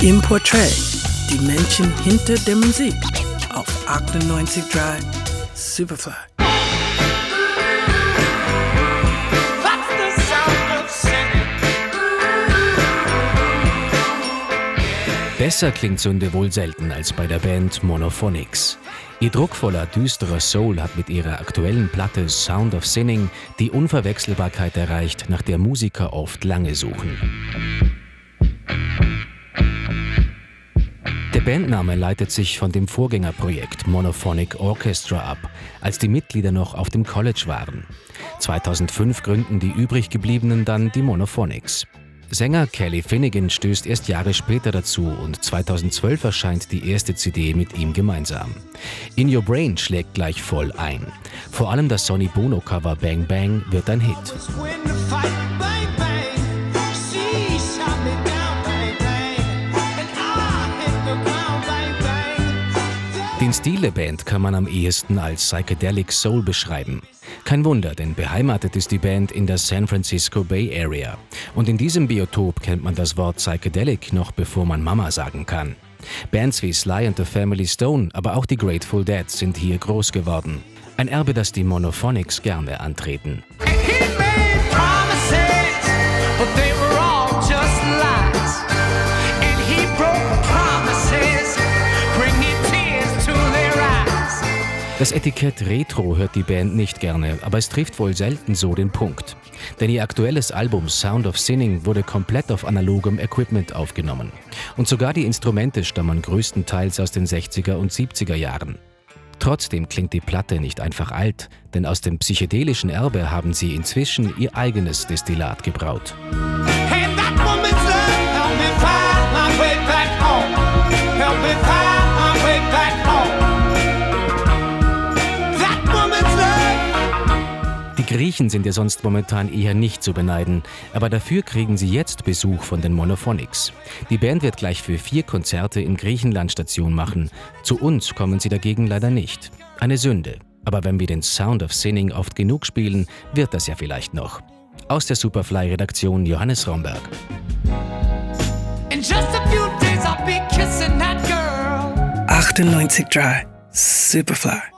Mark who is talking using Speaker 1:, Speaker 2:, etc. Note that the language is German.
Speaker 1: Im Portrait, die Menschen hinter der Musik auf 98.3 Superfly.
Speaker 2: Besser klingt Sünde wohl selten als bei der Band Monophonics. Ihr druckvoller, düsterer Soul hat mit ihrer aktuellen Platte Sound of Sinning die Unverwechselbarkeit erreicht, nach der Musiker oft lange suchen. Bandname leitet sich von dem Vorgängerprojekt Monophonic Orchestra ab, als die Mitglieder noch auf dem College waren. 2005 gründen die übrig gebliebenen dann die Monophonics. Sänger Kelly Finnegan stößt erst Jahre später dazu und 2012 erscheint die erste CD mit ihm gemeinsam. In Your Brain schlägt gleich voll ein. Vor allem das Sonny Bono Cover Bang Bang wird ein Hit. Den Stil der Band kann man am ehesten als Psychedelic Soul beschreiben. Kein Wunder, denn beheimatet ist die Band in der San Francisco Bay Area. Und in diesem Biotop kennt man das Wort Psychedelic noch bevor man Mama sagen kann. Bands wie Sly and the Family Stone, aber auch die Grateful Dead sind hier groß geworden. Ein Erbe, das die Monophonics gerne antreten. Das Etikett Retro hört die Band nicht gerne, aber es trifft wohl selten so den Punkt. Denn ihr aktuelles Album Sound of Sinning wurde komplett auf analogem Equipment aufgenommen. Und sogar die Instrumente stammen größtenteils aus den 60er und 70er Jahren. Trotzdem klingt die Platte nicht einfach alt, denn aus dem psychedelischen Erbe haben sie inzwischen ihr eigenes Destillat gebraut. Griechen sind ja sonst momentan eher nicht zu beneiden, aber dafür kriegen sie jetzt Besuch von den Monophonics. Die Band wird gleich für vier Konzerte in Griechenland Station machen. Zu uns kommen sie dagegen leider nicht. Eine Sünde. Aber wenn wir den Sound of Sinning oft genug spielen, wird das ja vielleicht noch. Aus der Superfly-Redaktion Johannes Romberg. In just a few days I'll be kissing that girl.
Speaker 1: 98 Dry. Superfly.